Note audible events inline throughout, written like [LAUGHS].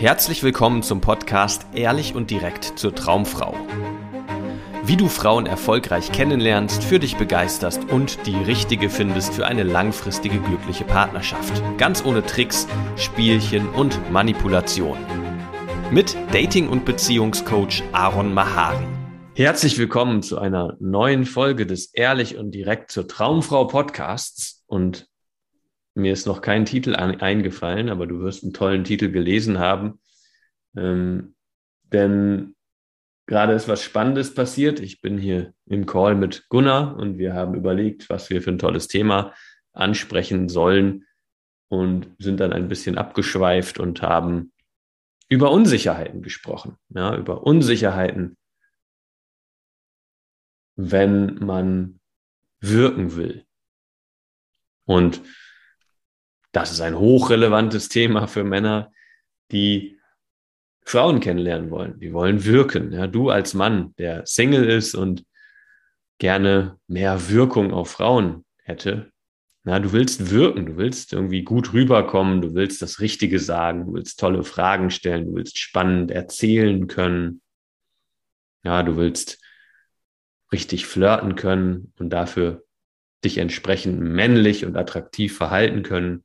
Herzlich willkommen zum Podcast Ehrlich und direkt zur Traumfrau. Wie du Frauen erfolgreich kennenlernst, für dich begeisterst und die richtige findest für eine langfristige glückliche Partnerschaft. Ganz ohne Tricks, Spielchen und Manipulation. Mit Dating- und Beziehungscoach Aaron Mahari. Herzlich willkommen zu einer neuen Folge des Ehrlich und direkt zur Traumfrau Podcasts. Und mir ist noch kein Titel an, eingefallen, aber du wirst einen tollen Titel gelesen haben. Ähm, denn gerade ist was Spannendes passiert. Ich bin hier im Call mit Gunnar und wir haben überlegt, was wir für ein tolles Thema ansprechen sollen und sind dann ein bisschen abgeschweift und haben über Unsicherheiten gesprochen. Ja, über Unsicherheiten, wenn man wirken will. Und das ist ein hochrelevantes Thema für Männer, die Frauen kennenlernen wollen. Die wollen wirken. Ja, du als Mann, der Single ist und gerne mehr Wirkung auf Frauen hätte. Na, du willst wirken, du willst irgendwie gut rüberkommen, du willst das Richtige sagen, du willst tolle Fragen stellen, du willst spannend erzählen können. Ja, du willst richtig flirten können und dafür dich entsprechend männlich und attraktiv verhalten können.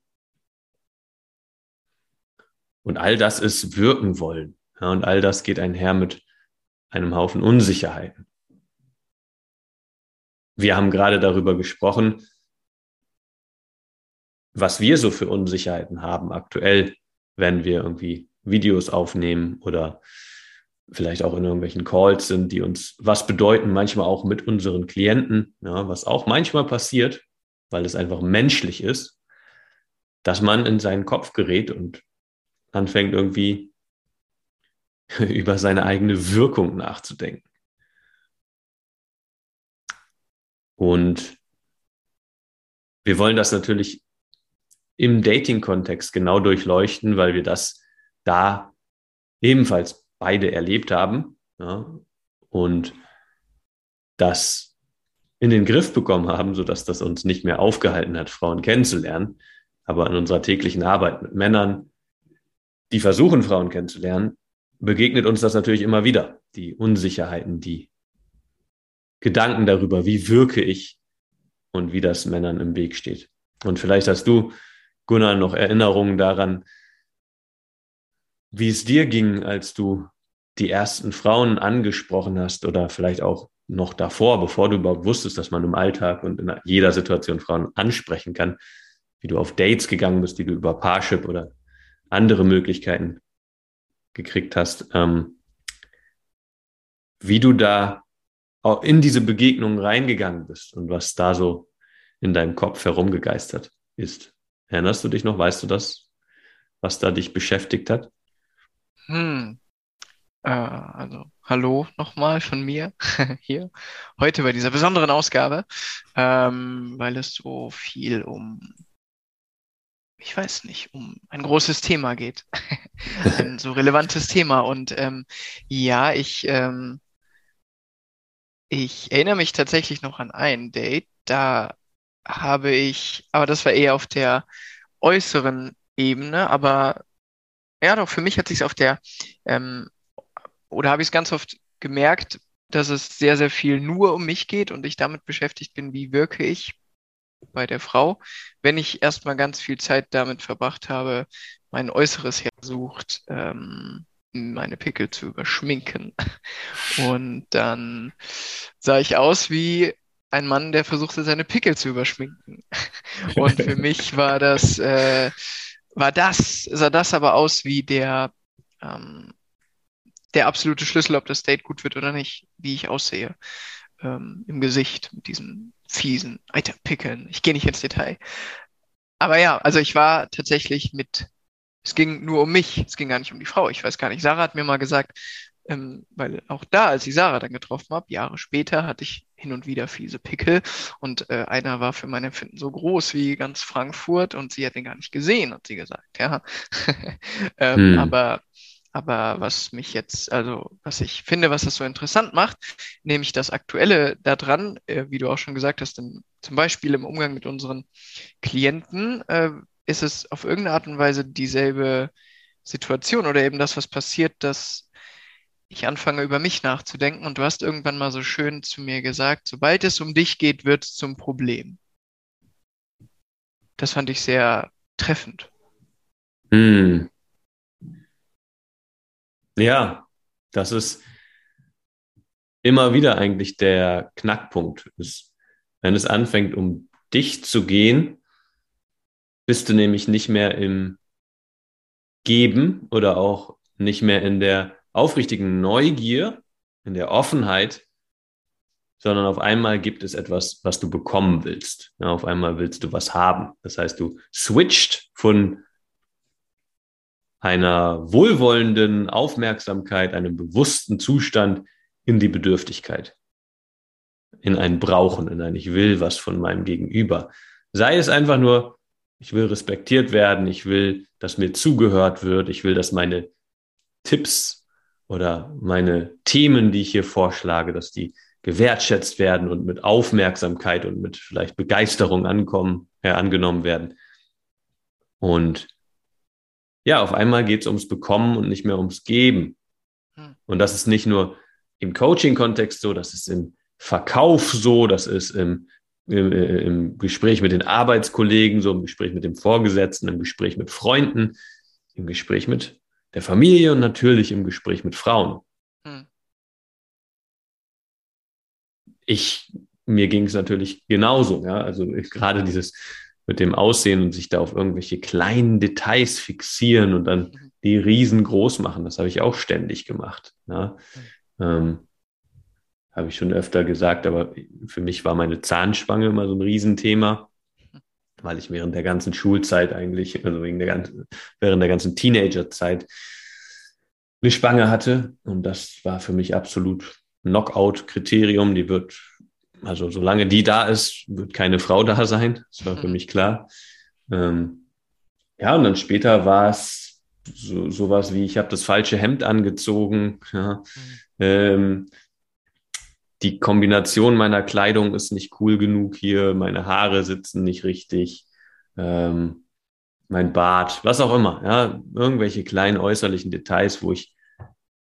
Und all das ist wirken wollen. Ja, und all das geht einher mit einem Haufen Unsicherheiten. Wir haben gerade darüber gesprochen, was wir so für Unsicherheiten haben aktuell, wenn wir irgendwie Videos aufnehmen oder vielleicht auch in irgendwelchen Calls sind, die uns was bedeuten, manchmal auch mit unseren Klienten, ja, was auch manchmal passiert, weil es einfach menschlich ist, dass man in seinen Kopf gerät und anfängt irgendwie [LAUGHS] über seine eigene Wirkung nachzudenken. Und wir wollen das natürlich im Dating-Kontext genau durchleuchten, weil wir das da ebenfalls beide erlebt haben ja, und das in den Griff bekommen haben, sodass das uns nicht mehr aufgehalten hat, Frauen kennenzulernen. Aber in unserer täglichen Arbeit mit Männern die versuchen, Frauen kennenzulernen, begegnet uns das natürlich immer wieder. Die Unsicherheiten, die Gedanken darüber, wie wirke ich und wie das Männern im Weg steht. Und vielleicht hast du, Gunnar, noch Erinnerungen daran, wie es dir ging, als du die ersten Frauen angesprochen hast oder vielleicht auch noch davor, bevor du überhaupt wusstest, dass man im Alltag und in jeder Situation Frauen ansprechen kann, wie du auf Dates gegangen bist, die du über Parship oder andere Möglichkeiten gekriegt hast, ähm, wie du da auch in diese Begegnung reingegangen bist und was da so in deinem Kopf herumgegeistert ist. Erinnerst du dich noch? Weißt du das, was da dich beschäftigt hat? Hm. Äh, also, hallo nochmal von mir [LAUGHS] hier heute bei dieser besonderen Ausgabe, ähm, weil es so viel um ich weiß nicht, um ein großes Thema geht. [LAUGHS] ein so relevantes Thema. Und ähm, ja, ich, ähm, ich erinnere mich tatsächlich noch an ein Date. Da habe ich, aber das war eher auf der äußeren Ebene, aber ja, doch, für mich hat sich auf der, ähm, oder habe ich es ganz oft gemerkt, dass es sehr, sehr viel nur um mich geht und ich damit beschäftigt bin, wie wirke ich bei der Frau, wenn ich erstmal ganz viel Zeit damit verbracht habe, mein Äußeres hersucht, ähm, meine Pickel zu überschminken. [LAUGHS] Und dann sah ich aus wie ein Mann, der versuchte, seine Pickel zu überschminken. [LAUGHS] Und für mich war das, äh, war das, sah das aber aus wie der, ähm, der absolute Schlüssel, ob das Date gut wird oder nicht, wie ich aussehe ähm, im Gesicht mit diesen fiesen Eiterpickeln. Ich gehe nicht ins Detail. Aber ja, also ich war tatsächlich mit, es ging nur um mich, es ging gar nicht um die Frau. Ich weiß gar nicht. Sarah hat mir mal gesagt, ähm, weil auch da, als ich Sarah dann getroffen habe, Jahre später, hatte ich hin und wieder fiese Pickel und äh, einer war für mein Empfinden so groß wie ganz Frankfurt und sie hat den gar nicht gesehen, hat sie gesagt, ja. [LAUGHS] ähm, hm. Aber aber was mich jetzt, also was ich finde, was das so interessant macht, nämlich das Aktuelle daran, äh, wie du auch schon gesagt hast, in, zum Beispiel im Umgang mit unseren Klienten, äh, ist es auf irgendeine Art und Weise dieselbe Situation oder eben das, was passiert, dass ich anfange über mich nachzudenken. Und du hast irgendwann mal so schön zu mir gesagt, sobald es um dich geht, wird es zum Problem. Das fand ich sehr treffend. Hm. Ja, das ist immer wieder eigentlich der Knackpunkt. Ist, wenn es anfängt, um dich zu gehen, bist du nämlich nicht mehr im Geben oder auch nicht mehr in der aufrichtigen Neugier, in der Offenheit, sondern auf einmal gibt es etwas, was du bekommen willst. Ja, auf einmal willst du was haben. Das heißt, du switcht von einer wohlwollenden Aufmerksamkeit, einem bewussten Zustand in die Bedürftigkeit, in ein Brauchen, in ein Ich will was von meinem Gegenüber. Sei es einfach nur, ich will respektiert werden, ich will, dass mir zugehört wird, ich will, dass meine Tipps oder meine Themen, die ich hier vorschlage, dass die gewertschätzt werden und mit Aufmerksamkeit und mit vielleicht Begeisterung ankommen, äh, angenommen werden. Und ja, auf einmal geht es ums Bekommen und nicht mehr ums Geben. Hm. Und das ist nicht nur im Coaching-Kontext so, das ist im Verkauf so, das ist im, im, im Gespräch mit den Arbeitskollegen so, im Gespräch mit dem Vorgesetzten, im Gespräch mit Freunden, im Gespräch mit der Familie und natürlich im Gespräch mit Frauen. Hm. Ich, mir ging es natürlich genauso, ja, also [LAUGHS] gerade dieses mit dem Aussehen und sich da auf irgendwelche kleinen Details fixieren und dann mhm. die riesengroß machen, das habe ich auch ständig gemacht. Mhm. Ähm, habe ich schon öfter gesagt, aber für mich war meine Zahnspange immer so ein Riesenthema, weil ich während der ganzen Schulzeit eigentlich, also wegen der ganzen, während der ganzen Teenagerzeit eine Spange hatte. Und das war für mich absolut Knockout-Kriterium. Die wird, also solange die da ist, wird keine Frau da sein. Das war für mhm. mich klar. Ähm, ja, und dann später war es so, sowas wie, ich habe das falsche Hemd angezogen. Ja. Mhm. Ähm, die Kombination meiner Kleidung ist nicht cool genug hier, meine Haare sitzen nicht richtig, ähm, mein Bart, was auch immer, ja, irgendwelche kleinen äußerlichen Details, wo ich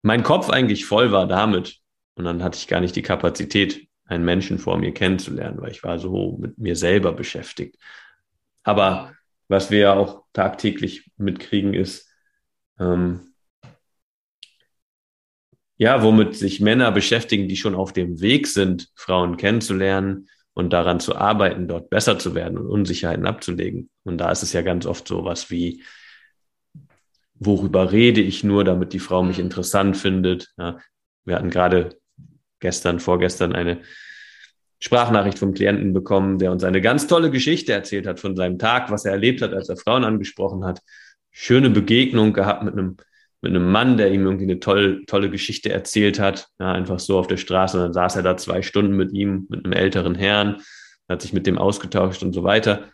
mein Kopf eigentlich voll war damit und dann hatte ich gar nicht die Kapazität, einen Menschen vor mir kennenzulernen, weil ich war so mit mir selber beschäftigt. Aber was wir ja auch tagtäglich mitkriegen ist, ähm, ja, womit sich Männer beschäftigen, die schon auf dem Weg sind, Frauen kennenzulernen und daran zu arbeiten, dort besser zu werden und Unsicherheiten abzulegen. Und da ist es ja ganz oft so was wie, worüber rede ich nur, damit die Frau mich mhm. interessant findet. Ja, wir hatten gerade gestern, vorgestern eine Sprachnachricht vom Klienten bekommen, der uns eine ganz tolle Geschichte erzählt hat von seinem Tag, was er erlebt hat, als er Frauen angesprochen hat. Schöne Begegnung gehabt mit einem mit einem Mann, der ihm irgendwie eine tolle, tolle Geschichte erzählt hat, ja, einfach so auf der Straße. Und dann saß er da zwei Stunden mit ihm, mit einem älteren Herrn, hat sich mit dem ausgetauscht und so weiter.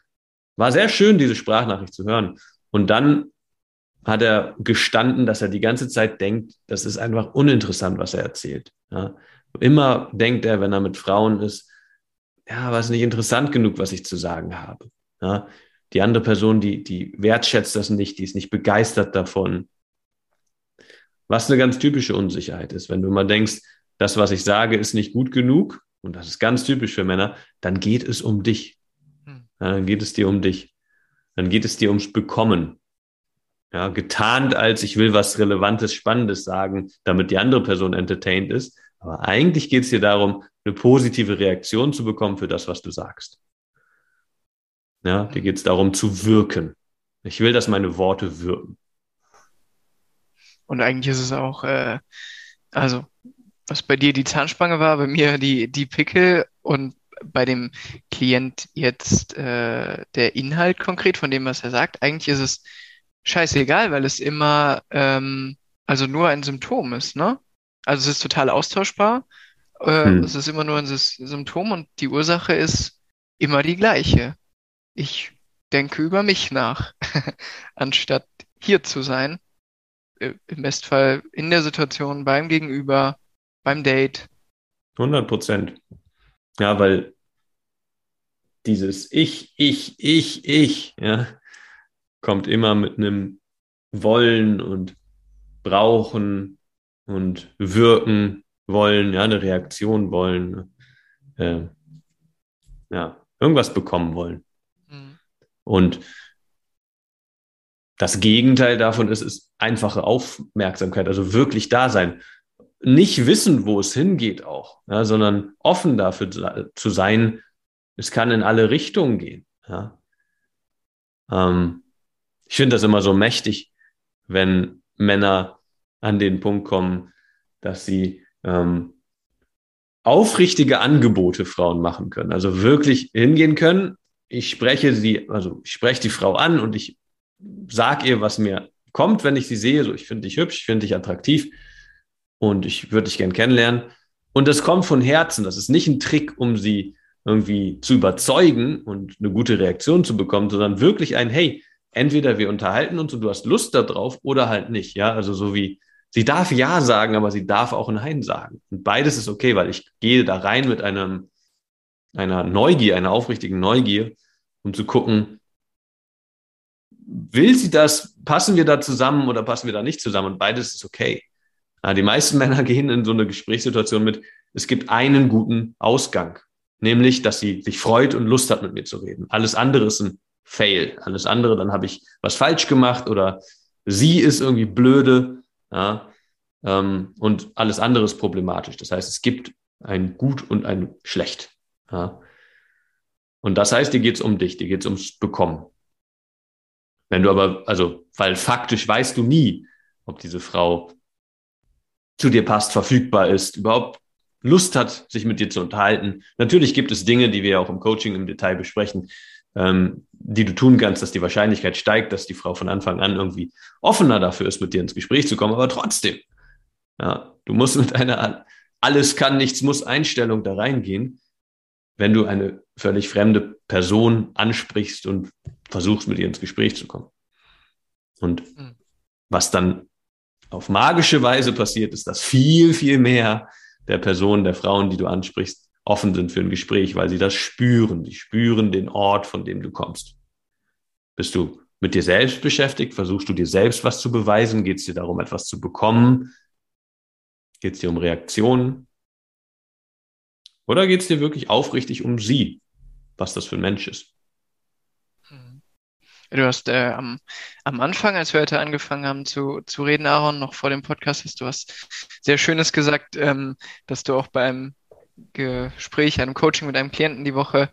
War sehr schön, diese Sprachnachricht zu hören. Und dann hat er gestanden, dass er die ganze Zeit denkt, das ist einfach uninteressant, was er erzählt. Ja. Immer denkt er, wenn er mit Frauen ist, ja, war es nicht interessant genug, was ich zu sagen habe. Ja. Die andere Person, die, die wertschätzt das nicht, die ist nicht begeistert davon. Was eine ganz typische Unsicherheit ist. Wenn du immer denkst, das, was ich sage, ist nicht gut genug, und das ist ganz typisch für Männer, dann geht es um dich. Hm. Ja, dann geht es dir um dich. Dann geht es dir ums Bekommen. Ja, getarnt als ich will was Relevantes, Spannendes sagen, damit die andere Person entertained ist. Aber eigentlich geht es dir darum, eine positive Reaktion zu bekommen für das, was du sagst. Ja, dir geht es darum zu wirken. Ich will, dass meine Worte wirken. Und eigentlich ist es auch, äh, also was bei dir die Zahnspange war, bei mir die, die Pickel und bei dem Klient jetzt äh, der Inhalt konkret von dem, was er sagt. Eigentlich ist es scheißegal, weil es immer ähm, also nur ein Symptom ist, ne? Also es ist total austauschbar. Äh, hm. Es ist immer nur ein Symptom und die Ursache ist immer die gleiche. Ich denke über mich nach, [LAUGHS] anstatt hier zu sein äh, im Bestfall in der Situation, beim Gegenüber, beim Date. 100 Prozent. Ja, weil dieses Ich, Ich, Ich, Ich, ja, kommt immer mit einem wollen und brauchen und wirken wollen, ja, eine Reaktion wollen, äh, ja, irgendwas bekommen wollen. Mhm. Und das Gegenteil davon ist, ist einfache Aufmerksamkeit, also wirklich da sein. Nicht wissen, wo es hingeht auch, ja, sondern offen dafür zu sein, es kann in alle Richtungen gehen. Ja. Ähm, ich finde das immer so mächtig, wenn Männer an den Punkt kommen, dass sie ähm, aufrichtige Angebote Frauen machen können. Also wirklich hingehen können. Ich spreche sie, also ich spreche die Frau an und ich sag ihr, was mir kommt, wenn ich sie sehe. So, ich finde dich hübsch, ich finde dich attraktiv und ich würde dich gern kennenlernen. Und das kommt von Herzen. Das ist nicht ein Trick, um sie irgendwie zu überzeugen und eine gute Reaktion zu bekommen, sondern wirklich ein, hey, entweder wir unterhalten uns und du hast Lust darauf oder halt nicht. Ja, also so wie sie darf Ja sagen, aber sie darf auch Nein sagen. Und beides ist okay, weil ich gehe da rein mit einem, einer Neugier, einer aufrichtigen Neugier, um zu gucken, will sie das, passen wir da zusammen oder passen wir da nicht zusammen? Und beides ist okay. Die meisten [LAUGHS] Männer gehen in so eine Gesprächssituation mit, es gibt einen guten Ausgang, nämlich, dass sie sich freut und Lust hat, mit mir zu reden. Alles andere ist ein Fail. Alles andere, dann habe ich was falsch gemacht oder sie ist irgendwie blöde. Ja, ähm, und alles andere ist problematisch. Das heißt, es gibt ein Gut und ein Schlecht. Ja. Und das heißt, dir geht es um dich, dir geht es ums Bekommen. Wenn du aber, also, weil faktisch weißt du nie, ob diese Frau zu dir passt, verfügbar ist, überhaupt Lust hat, sich mit dir zu unterhalten. Natürlich gibt es Dinge, die wir auch im Coaching im Detail besprechen, ähm, die du tun kannst, dass die Wahrscheinlichkeit steigt, dass die Frau von Anfang an irgendwie offener dafür ist, mit dir ins Gespräch zu kommen. Aber trotzdem, ja, du musst mit einer alles kann, nichts muss Einstellung da reingehen, wenn du eine völlig fremde Person ansprichst und versuchst, mit ihr ins Gespräch zu kommen. Und hm. was dann auf magische Weise passiert, ist, dass viel, viel mehr der Personen, der Frauen, die du ansprichst, offen sind für ein Gespräch, weil sie das spüren. Die spüren den Ort, von dem du kommst. Bist du mit dir selbst beschäftigt? Versuchst du dir selbst was zu beweisen? Geht es dir darum, etwas zu bekommen? Geht es dir um Reaktionen? Oder geht es dir wirklich aufrichtig um sie, was das für ein Mensch ist? Du hast äh, am, am Anfang, als wir heute angefangen haben zu, zu reden, Aaron, noch vor dem Podcast, hast du was sehr Schönes gesagt, ähm, dass du auch beim Gespräch, einem Coaching mit einem Klienten die Woche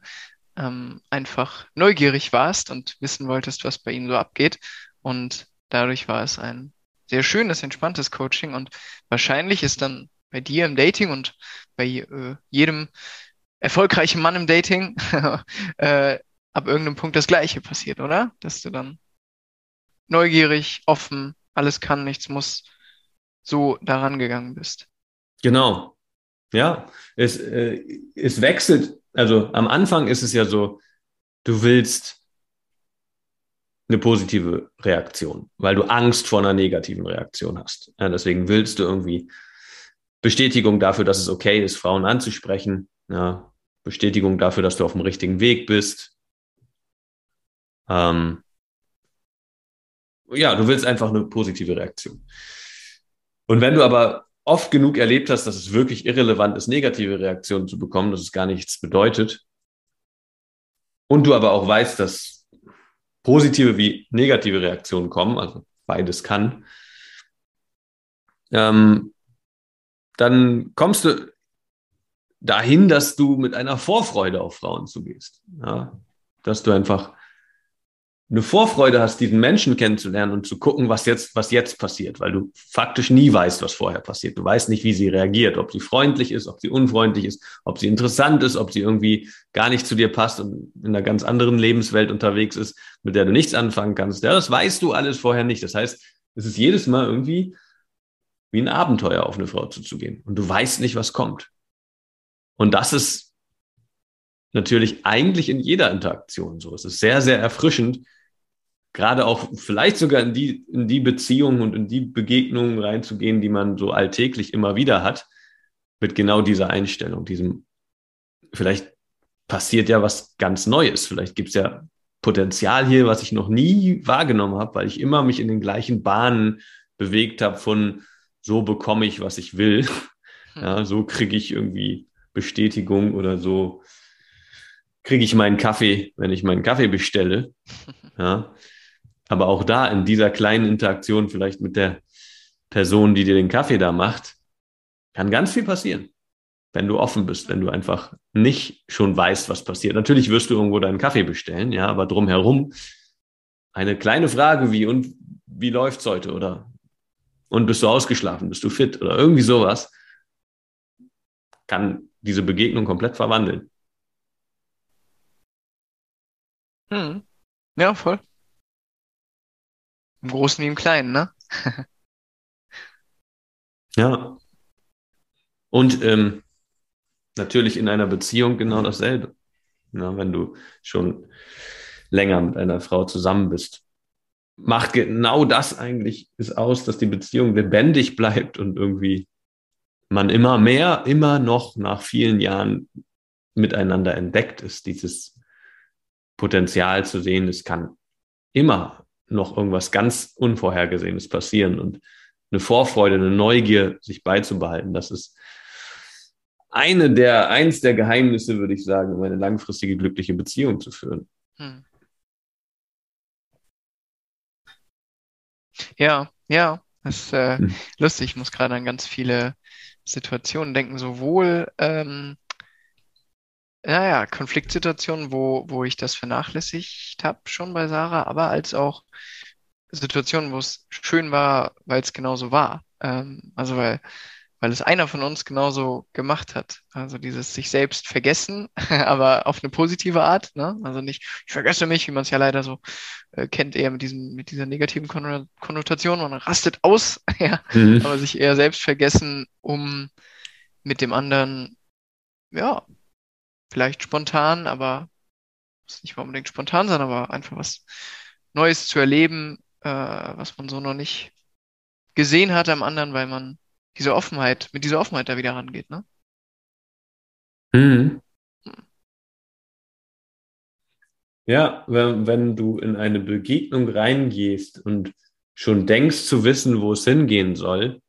ähm, einfach neugierig warst und wissen wolltest, was bei ihm so abgeht. Und dadurch war es ein sehr schönes, entspanntes Coaching. Und wahrscheinlich ist dann bei dir im Dating und bei äh, jedem erfolgreichen Mann im Dating [LAUGHS] äh, ab irgendeinem Punkt das Gleiche passiert, oder? Dass du dann neugierig, offen, alles kann, nichts muss, so daran gegangen bist. Genau. Ja, es, äh, es wechselt. Also am Anfang ist es ja so, du willst eine positive Reaktion, weil du Angst vor einer negativen Reaktion hast. Ja, deswegen willst du irgendwie Bestätigung dafür, dass es okay ist, Frauen anzusprechen. Ja, Bestätigung dafür, dass du auf dem richtigen Weg bist. Ähm, ja, du willst einfach eine positive Reaktion. Und wenn du aber oft genug erlebt hast, dass es wirklich irrelevant ist, negative Reaktionen zu bekommen, dass es gar nichts bedeutet, und du aber auch weißt, dass positive wie negative Reaktionen kommen, also beides kann, ähm, dann kommst du dahin, dass du mit einer Vorfreude auf Frauen zugehst. Ja? Dass du einfach eine Vorfreude hast, diesen Menschen kennenzulernen und zu gucken, was jetzt, was jetzt passiert, weil du faktisch nie weißt, was vorher passiert. Du weißt nicht, wie sie reagiert, ob sie freundlich ist, ob sie unfreundlich ist, ob sie interessant ist, ob sie irgendwie gar nicht zu dir passt und in einer ganz anderen Lebenswelt unterwegs ist, mit der du nichts anfangen kannst. Ja, das weißt du alles vorher nicht. Das heißt, es ist jedes Mal irgendwie wie ein Abenteuer auf eine Frau zuzugehen und du weißt nicht, was kommt. Und das ist natürlich eigentlich in jeder Interaktion so. Es ist sehr, sehr erfrischend, gerade auch vielleicht sogar in die, in die Beziehungen und in die Begegnungen reinzugehen, die man so alltäglich immer wieder hat, mit genau dieser Einstellung, diesem, vielleicht passiert ja was ganz Neues, vielleicht gibt es ja Potenzial hier, was ich noch nie wahrgenommen habe, weil ich immer mich in den gleichen Bahnen bewegt habe von so bekomme ich, was ich will. Hm. Ja, so kriege ich irgendwie Bestätigung oder so kriege ich meinen Kaffee, wenn ich meinen Kaffee bestelle. [LAUGHS] Ja. Aber auch da in dieser kleinen Interaktion vielleicht mit der Person, die dir den Kaffee da macht, kann ganz viel passieren, wenn du offen bist, wenn du einfach nicht schon weißt, was passiert. Natürlich wirst du irgendwo deinen Kaffee bestellen, ja, aber drumherum eine kleine Frage wie und wie läuft's heute oder und bist du ausgeschlafen, bist du fit oder irgendwie sowas, kann diese Begegnung komplett verwandeln. Hm. Ja, voll. Im Großen wie im Kleinen, ne? [LAUGHS] ja. Und ähm, natürlich in einer Beziehung genau dasselbe. Ja, wenn du schon länger mit einer Frau zusammen bist, macht genau das eigentlich es aus, dass die Beziehung lebendig bleibt und irgendwie man immer mehr, immer noch nach vielen Jahren miteinander entdeckt ist, dieses Potenzial zu sehen, es kann immer noch irgendwas ganz Unvorhergesehenes passieren und eine Vorfreude, eine Neugier sich beizubehalten, das ist eine der, eins der Geheimnisse, würde ich sagen, um eine langfristige glückliche Beziehung zu führen. Hm. Ja, ja, das ist äh, hm. lustig. Ich muss gerade an ganz viele Situationen denken, sowohl ähm, naja, Konfliktsituationen, wo, wo ich das vernachlässigt habe schon bei Sarah, aber als auch Situationen, wo es schön war, weil es genauso war. Ähm, also weil weil es einer von uns genauso gemacht hat. Also dieses sich selbst vergessen, [LAUGHS] aber auf eine positive Art. Ne? Also nicht, ich vergesse mich, wie man es ja leider so äh, kennt, eher mit diesem, mit dieser negativen Konnotation, man rastet aus, [LAUGHS] ja, mhm. aber sich eher selbst vergessen, um mit dem anderen, ja, vielleicht spontan, aber muss nicht mal unbedingt spontan sein, aber einfach was Neues zu erleben, äh, was man so noch nicht gesehen hat am anderen, weil man diese Offenheit, mit dieser Offenheit da wieder rangeht, ne? Mhm. Ja, wenn, wenn du in eine Begegnung reingehst und schon denkst zu wissen, wo es hingehen soll.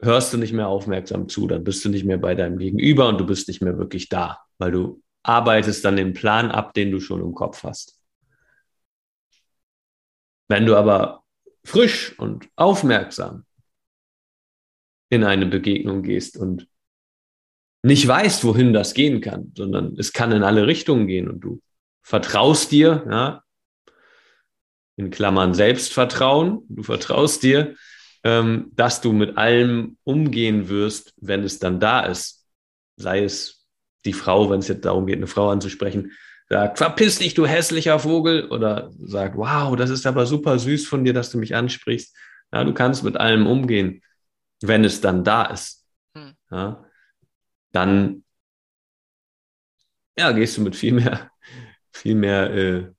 Hörst du nicht mehr aufmerksam zu, dann bist du nicht mehr bei deinem Gegenüber und du bist nicht mehr wirklich da, weil du arbeitest dann den Plan ab, den du schon im Kopf hast. Wenn du aber frisch und aufmerksam in eine Begegnung gehst und nicht weißt, wohin das gehen kann, sondern es kann in alle Richtungen gehen und du vertraust dir, ja, in Klammern Selbstvertrauen, du vertraust dir, ähm, dass du mit allem umgehen wirst, wenn es dann da ist. Sei es die Frau, wenn es jetzt darum geht, eine Frau anzusprechen, sagt, verpiss dich, du hässlicher Vogel, oder sagt, wow, das ist aber super süß von dir, dass du mich ansprichst. Ja, du kannst mit allem umgehen wenn es dann da ist, hm. ja, dann ja, gehst du mit viel mehr, viel mehr, äh,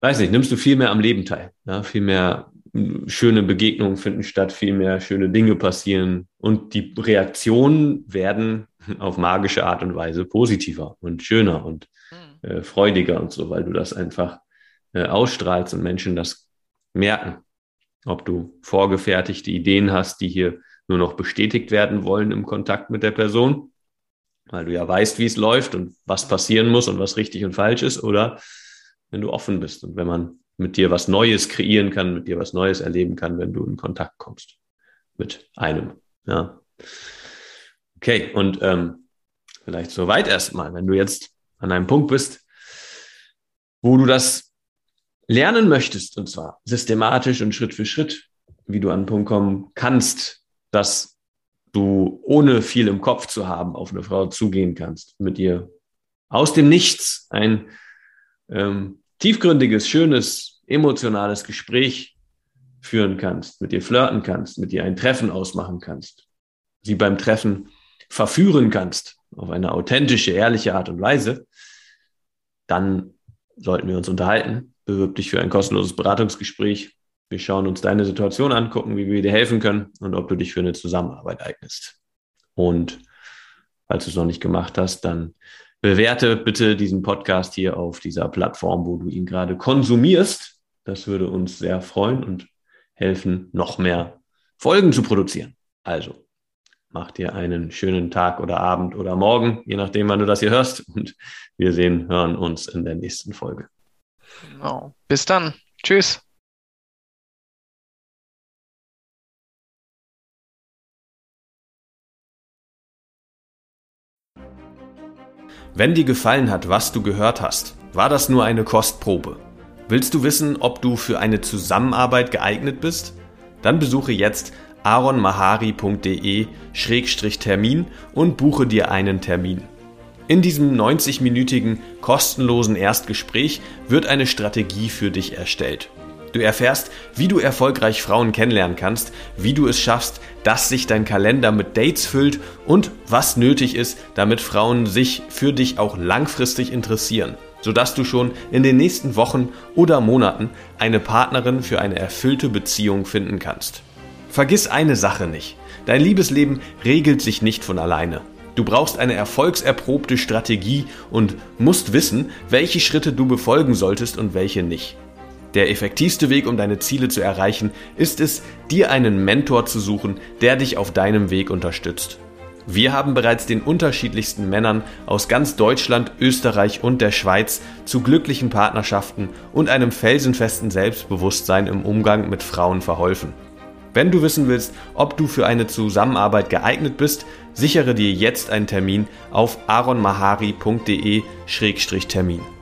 weiß nicht, nimmst du viel mehr am Leben teil. Ja, viel mehr schöne Begegnungen finden statt, viel mehr schöne Dinge passieren und die Reaktionen werden [LAUGHS] auf magische Art und Weise positiver und schöner und hm. äh, freudiger und so, weil du das einfach äh, ausstrahlst und Menschen das merken ob du vorgefertigte Ideen hast, die hier nur noch bestätigt werden wollen im Kontakt mit der Person, weil du ja weißt, wie es läuft und was passieren muss und was richtig und falsch ist, oder wenn du offen bist und wenn man mit dir was Neues kreieren kann, mit dir was Neues erleben kann, wenn du in Kontakt kommst mit einem. Ja. Okay, und ähm, vielleicht soweit erstmal, wenn du jetzt an einem Punkt bist, wo du das lernen möchtest, und zwar systematisch und Schritt für Schritt, wie du an den Punkt kommen kannst, dass du ohne viel im Kopf zu haben auf eine Frau zugehen kannst, mit ihr aus dem Nichts ein ähm, tiefgründiges, schönes, emotionales Gespräch führen kannst, mit ihr flirten kannst, mit ihr ein Treffen ausmachen kannst, sie beim Treffen verführen kannst auf eine authentische, ehrliche Art und Weise, dann sollten wir uns unterhalten bewirb dich für ein kostenloses Beratungsgespräch. Wir schauen uns deine Situation an, gucken, wie wir dir helfen können und ob du dich für eine Zusammenarbeit eignest. Und falls du es noch nicht gemacht hast, dann bewerte bitte diesen Podcast hier auf dieser Plattform, wo du ihn gerade konsumierst. Das würde uns sehr freuen und helfen, noch mehr Folgen zu produzieren. Also, mach dir einen schönen Tag oder Abend oder Morgen, je nachdem, wann du das hier hörst. Und wir sehen, hören uns in der nächsten Folge. Genau. Bis dann. Tschüss. Wenn dir gefallen hat, was du gehört hast, war das nur eine Kostprobe. Willst du wissen, ob du für eine Zusammenarbeit geeignet bist? Dann besuche jetzt aronmahari.de-termin und buche dir einen Termin. In diesem 90-minütigen kostenlosen Erstgespräch wird eine Strategie für dich erstellt. Du erfährst, wie du erfolgreich Frauen kennenlernen kannst, wie du es schaffst, dass sich dein Kalender mit Dates füllt und was nötig ist, damit Frauen sich für dich auch langfristig interessieren, sodass du schon in den nächsten Wochen oder Monaten eine Partnerin für eine erfüllte Beziehung finden kannst. Vergiss eine Sache nicht. Dein Liebesleben regelt sich nicht von alleine. Du brauchst eine erfolgserprobte Strategie und musst wissen, welche Schritte du befolgen solltest und welche nicht. Der effektivste Weg, um deine Ziele zu erreichen, ist es, dir einen Mentor zu suchen, der dich auf deinem Weg unterstützt. Wir haben bereits den unterschiedlichsten Männern aus ganz Deutschland, Österreich und der Schweiz zu glücklichen Partnerschaften und einem felsenfesten Selbstbewusstsein im Umgang mit Frauen verholfen. Wenn du wissen willst, ob du für eine Zusammenarbeit geeignet bist, sichere dir jetzt einen Termin auf aronmahari.de-termin.